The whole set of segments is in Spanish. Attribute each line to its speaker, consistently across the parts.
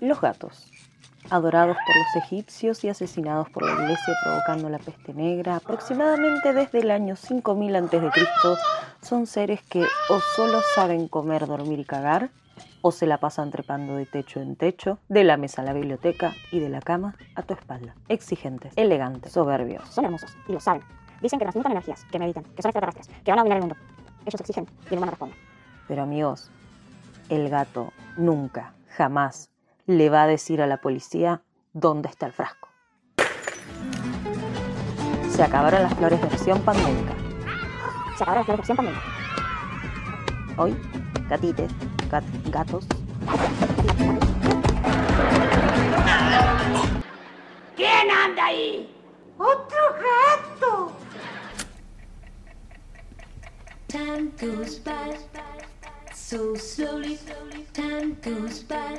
Speaker 1: Los gatos. Adorados por los egipcios y asesinados por la iglesia provocando la peste negra, aproximadamente desde el año 5000 a.C., son seres que o solo saben comer, dormir y cagar, o se la pasan trepando de techo en techo, de la mesa a la biblioteca y de la cama a tu espalda. Exigentes, elegantes, soberbios.
Speaker 2: Son hermosos y lo saben. Dicen que transmutan energías, que meditan, que son extraterrestres, que van a dominar el mundo. Ellos exigen y el humano responde.
Speaker 1: Pero amigos, el gato nunca, jamás le va a decir a la policía dónde está el frasco. Se acabaron las flores versión pandémica.
Speaker 2: Se acabaron las flores versión pandémica.
Speaker 1: Hoy, gatites, gat, gatos.
Speaker 3: ¿Quién anda ahí?
Speaker 4: ¡Otro gato!
Speaker 5: Time goes by so slowly. Time goes by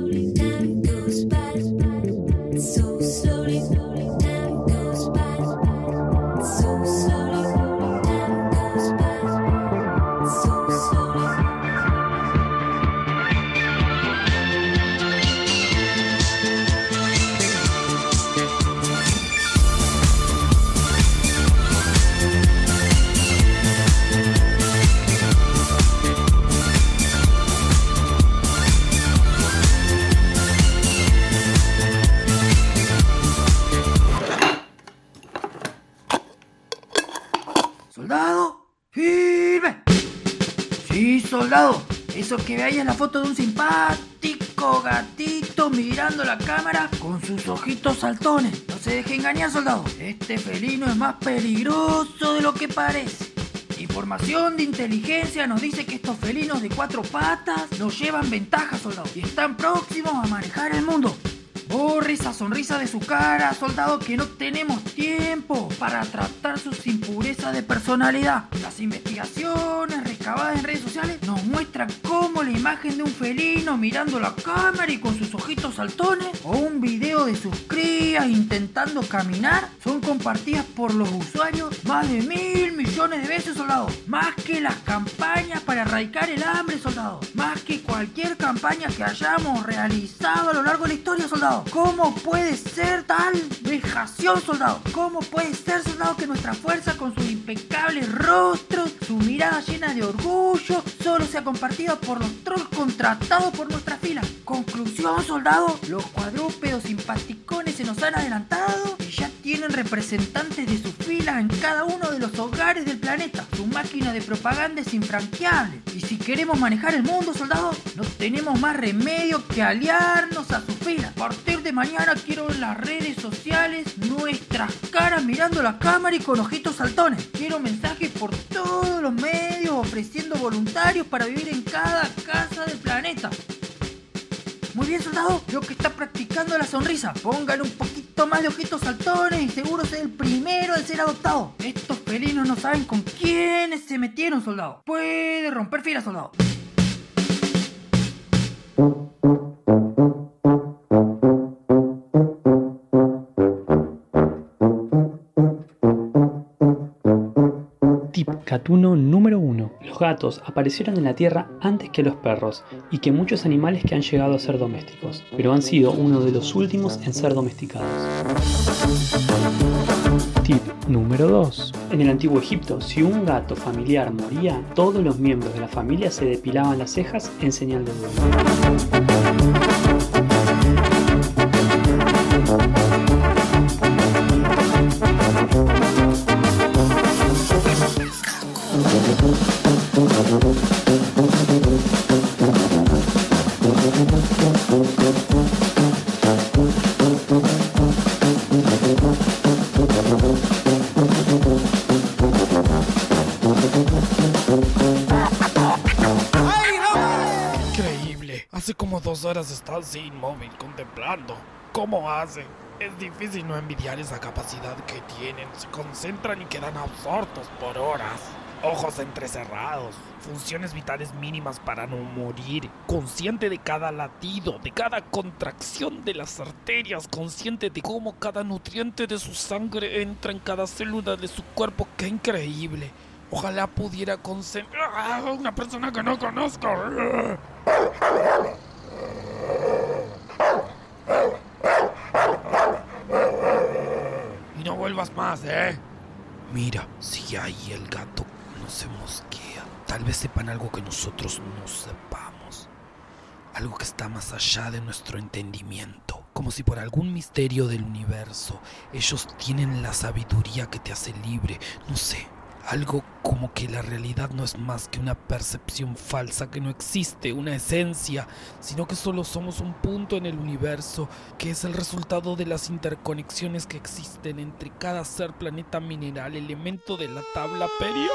Speaker 6: Eso que veáis la foto de un simpático gatito mirando la cámara con sus ojitos saltones. No se deje engañar, soldado. Este felino es más peligroso de lo que parece. Información de inteligencia nos dice que estos felinos de cuatro patas nos llevan ventaja, soldado, y están próximos a manejar el mundo. Borre esa sonrisa de su cara, soldado, que no tenemos tiempo para tratar sus impurezas de personalidad. Las investigaciones recabadas en redes sociales nos muestran cómo la imagen de un felino mirando la cámara y con sus ojitos saltones, o un video de sus crías intentando caminar, son compartidas por los usuarios más de mil millones de veces, soldado. Más que las campañas para erradicar el hambre, soldado. Más que cualquier campaña que hayamos realizado a lo largo de la historia, soldado. ¿Cómo puede ser tal vejación, soldado? ¿Cómo puede ser, soldado, que nuestra fuerza con sus impecables rostros, su mirada llena de orgullo, solo sea compartida por los trolls contratados por nuestra fila? Conclusión, soldado, los cuadrúpedos nos han adelantado y ya tienen representantes de sus filas en cada uno de los hogares del planeta. Su máquina de propaganda es infranqueable. Y si queremos manejar el mundo, soldado, no tenemos más remedio que aliarnos a su fila. A partir de mañana quiero en las redes sociales nuestras caras mirando la cámara y con ojitos saltones. Quiero mensajes por todos los medios ofreciendo voluntarios para vivir en cada casa del planeta. Muy bien, soldado. Creo que está practicando la sonrisa. Póngale un poquito más de ojitos saltones y seguro será el primero en ser adoptado. Estos felinos no saben con quiénes se metieron, soldado. Puede romper filas, soldado.
Speaker 7: Tip gatuno número 1. Los gatos aparecieron en la Tierra antes que los perros y que muchos animales que han llegado a ser domésticos, pero han sido uno de los últimos en ser domesticados. Tip número 2. En el antiguo Egipto, si un gato familiar moría, todos los miembros de la familia se depilaban las cejas en señal de duelo.
Speaker 8: Horas está así inmóvil, contemplando. ¿Cómo hace? Es difícil no envidiar esa capacidad que tienen. Se concentran y quedan absortos por horas. Ojos entrecerrados, funciones vitales mínimas para no morir, consciente de cada latido, de cada contracción de las arterias, consciente de cómo cada nutriente de su sangre entra en cada célula de su cuerpo. ¡Qué increíble! Ojalá pudiera concentrar a una persona que no conozco. Más, ¿eh? Mira, si ahí el gato no se mosquea. Tal vez sepan algo que nosotros no sepamos. Algo que está más allá de nuestro entendimiento. Como si por algún misterio del universo ellos tienen la sabiduría que te hace libre. No sé. Algo como que la realidad no es más que una percepción falsa, que no existe una esencia, sino que solo somos un punto en el universo, que es el resultado de las interconexiones que existen entre cada ser, planeta, mineral, elemento de la tabla periódica.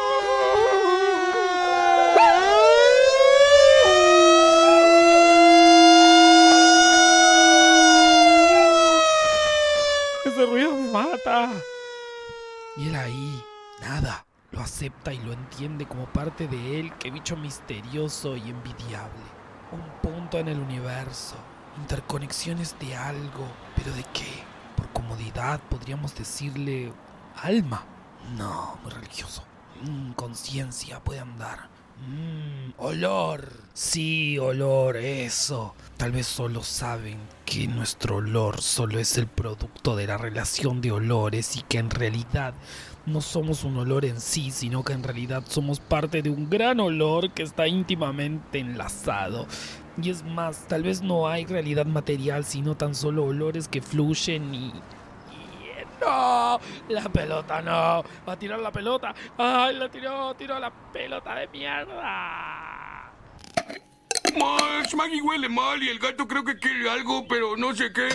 Speaker 8: Ese ruido me mata. Y él ahí, nada, lo acepta y lo entiende como parte de él, qué bicho misterioso y envidiable. Un punto en el universo, interconexiones de algo, pero ¿de qué? Por comodidad podríamos decirle alma. No, muy religioso. Conciencia puede andar. Mm, olor. Sí, olor, eso. Tal vez solo saben que nuestro olor solo es el producto de la relación de olores y que en realidad no somos un olor en sí, sino que en realidad somos parte de un gran olor que está íntimamente enlazado. Y es más, tal vez no hay realidad material, sino tan solo olores que fluyen y... La pelota no. Va a tirar la pelota. ¡Ay, la tiró! ¡Tiró la pelota de mierda!
Speaker 9: Max, Maggie huele mal y el gato creo que quiere algo, pero no sé qué.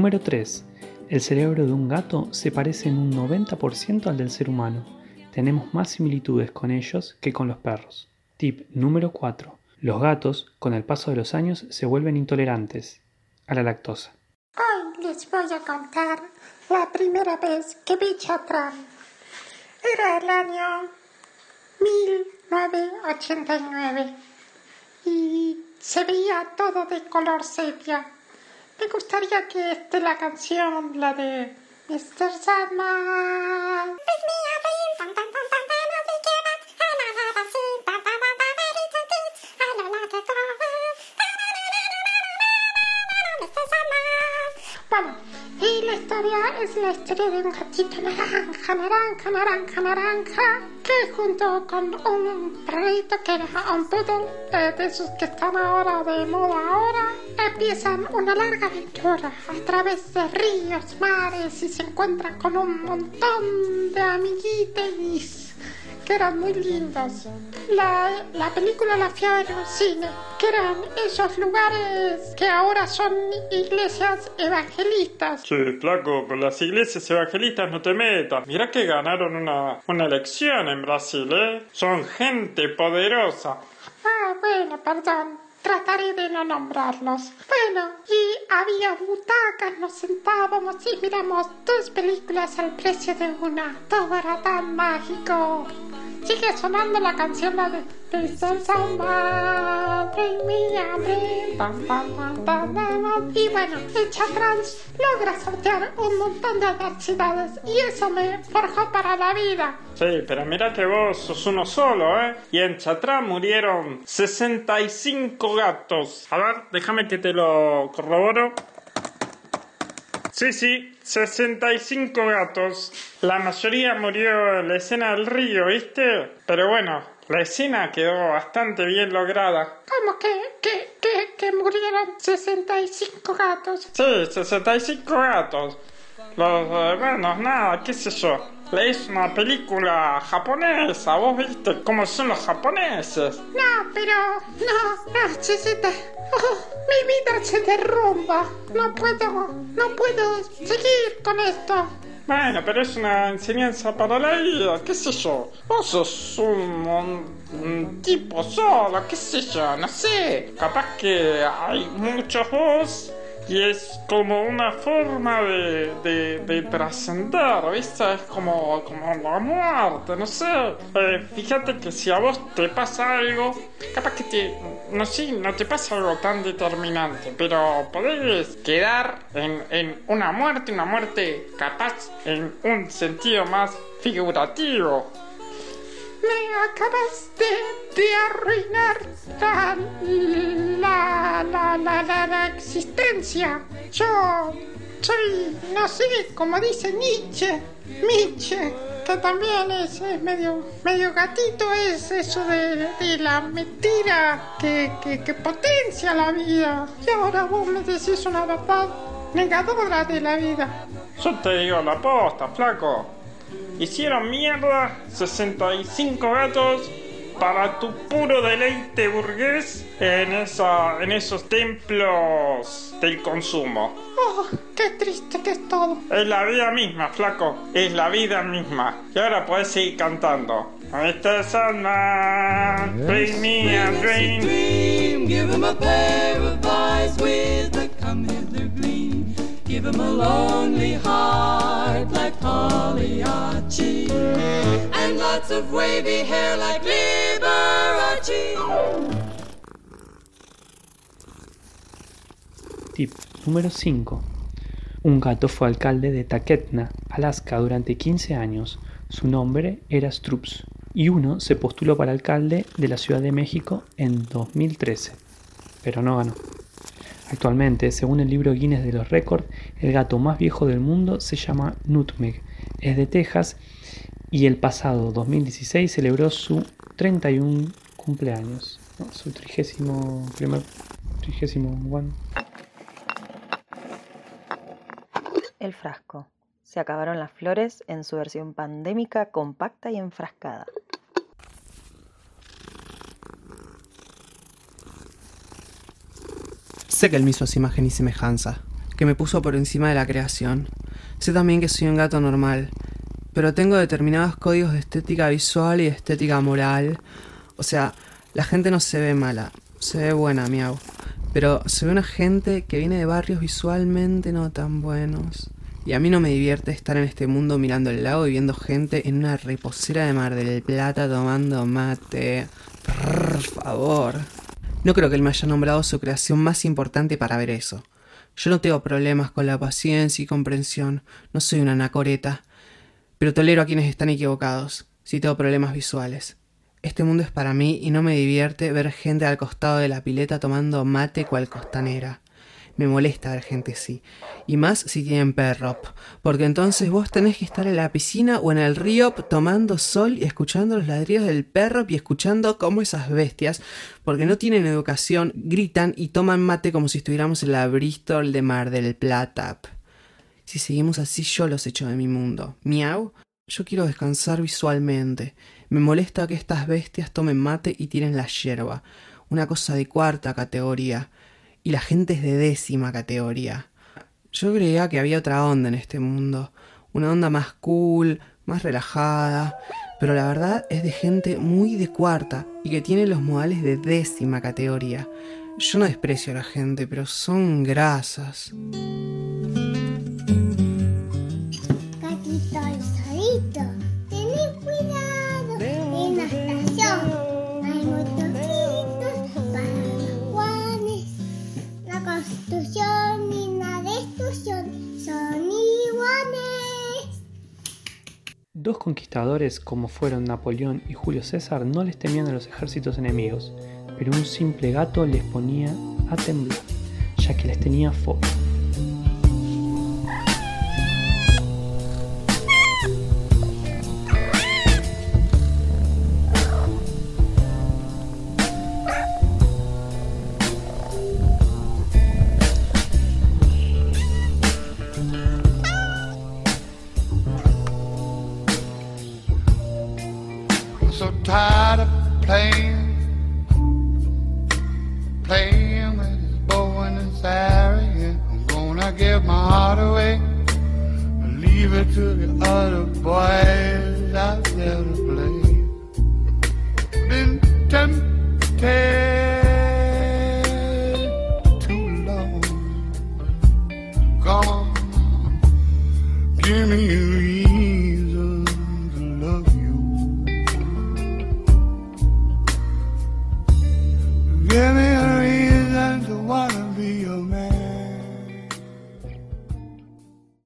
Speaker 7: Número 3. El cerebro de un gato se parece en un 90% al del ser humano. Tenemos más similitudes con ellos que con los perros. Tip número 4. Los gatos, con el paso de los años, se vuelven intolerantes a la lactosa.
Speaker 4: Hoy les voy a contar la primera vez que vi Chatrán. Era el año 1989 y se veía todo de color sepia. Me gustaría que esté la canción, la de Mr. Sandman. Bueno, y la historia es la historia de un gatito naranja, naranja, naranja, naranja, que junto con un perrito que era un poodle, eh, de esos que están ahora de moda ahora, empiezan una larga aventura a través de ríos, mares y se encuentran con un montón de amiguitos que eran muy lindos. La, la película la fui en un cine, que eran esos lugares que ahora son iglesias evangelistas.
Speaker 10: Che, flaco, con las iglesias evangelistas no te metas. Mirá que ganaron una, una elección en Brasil, ¿eh? Son gente poderosa.
Speaker 4: Ah, bueno, perdón. Trataré de no nombrarlos. Bueno, y había butacas, nos sentábamos y miramos dos películas al precio de una. Todo era tan mágico. Sigue sonando la canción la de Mr. Sandman, bring me a pam. Y bueno, el Chatrans logra sortear un montón de adversidades y eso me forjó para la vida.
Speaker 10: Sí, pero mira que vos sos uno solo, ¿eh? Y en Chatrán murieron 65 gatos. A ver, déjame que te lo corroboro. Sí, sí, 65 gatos. La mayoría murió en la escena del río, ¿viste? Pero bueno, la escena quedó bastante bien lograda.
Speaker 4: ¿Cómo que, que, que, que murieron 65 gatos?
Speaker 10: Sí, 65 gatos. Los hermanos, nada, qué sé yo. Es una película japonesa, vos viste cómo son los japoneses.
Speaker 4: No, pero... No, no, Chisita. Oh, mi vida se derrumba. No puedo, no puedo seguir con esto.
Speaker 10: Bueno, pero es una enseñanza para la vida, qué sé yo. Vos sos un, un- un tipo solo, qué sé yo, no sé. Capaz que hay muchos vos y es como una forma de, de, de trascender, ¿viste? Es como, como la muerte, no sé. Eh, fíjate que si a vos te pasa algo, capaz que te... No sé, no te pasa algo tan determinante, pero podés quedar en, en una muerte, una muerte capaz en un sentido más figurativo.
Speaker 4: Me acabas de, de arruinar la, la, la, la, la, la existencia. Yo soy, no sé, como dice Nietzsche, Nietzsche, que también es, es medio, medio gatito, es eso de, de la mentira que, que, que potencia la vida. Y ahora vos me decís una verdad negadora de la vida.
Speaker 10: Yo te digo la posta, flaco. Hicieron mierda 65 gatos para tu puro deleite burgués en, esa, en esos templos del consumo.
Speaker 4: Oh, qué triste que es todo.
Speaker 10: Es la vida misma, flaco. Es la vida misma. Y ahora puedes seguir cantando. Mr. Sandman, bring me a dream.
Speaker 5: dream. Give him a pair of eyes with a come hither gleam. Give him a lonely heart
Speaker 7: Tip número 5. Un gato fue alcalde de Taketna, Alaska, durante 15 años. Su nombre era Strups. Y uno se postuló para alcalde de la Ciudad de México en 2013, pero no ganó. Actualmente, según el libro Guinness de los Récords, el gato más viejo del mundo se llama Nutmeg, es de Texas y el pasado 2016 celebró su 31 cumpleaños, ¿no? su trigésimo primer, trigésimo one.
Speaker 1: El frasco. Se acabaron las flores en su versión pandémica, compacta y enfrascada.
Speaker 11: Sé que él me hizo a su imagen y semejanza, que me puso por encima de la creación. Sé también que soy un gato normal, pero tengo determinados códigos de estética visual y de estética moral. O sea, la gente no se ve mala, se ve buena, miau. Pero se ve una gente que viene de barrios visualmente no tan buenos. Y a mí no me divierte estar en este mundo mirando el lago y viendo gente en una reposera de Mar del Plata tomando mate. Por favor. No creo que él me haya nombrado su creación más importante para ver eso. Yo no tengo problemas con la paciencia y comprensión, no soy una anacoreta, pero tolero a quienes están equivocados, si tengo problemas visuales. Este mundo es para mí y no me divierte ver gente al costado de la pileta tomando mate cual costanera. Me molesta ver gente así. Y más si tienen perro. Porque entonces vos tenés que estar en la piscina o en el río tomando sol y escuchando los ladridos del perro y escuchando cómo esas bestias, porque no tienen educación, gritan y toman mate como si estuviéramos en la Bristol de Mar del Plata. Si seguimos así yo los echo de mi mundo. Miau. Yo quiero descansar visualmente. Me molesta que estas bestias tomen mate y tiren la hierba. Una cosa de cuarta categoría. Y la gente es de décima categoría. Yo creía que había otra onda en este mundo. Una onda más cool, más relajada. Pero la verdad es de gente muy de cuarta y que tiene los modales de décima categoría. Yo no desprecio a la gente, pero son grasas.
Speaker 7: Conquistadores como fueron Napoleón y Julio César no les temían a los ejércitos enemigos, pero un simple gato les ponía a temblar, ya que les tenía fobia.
Speaker 12: It to the other boys out there to play. Been tempted too long. Come on, give me a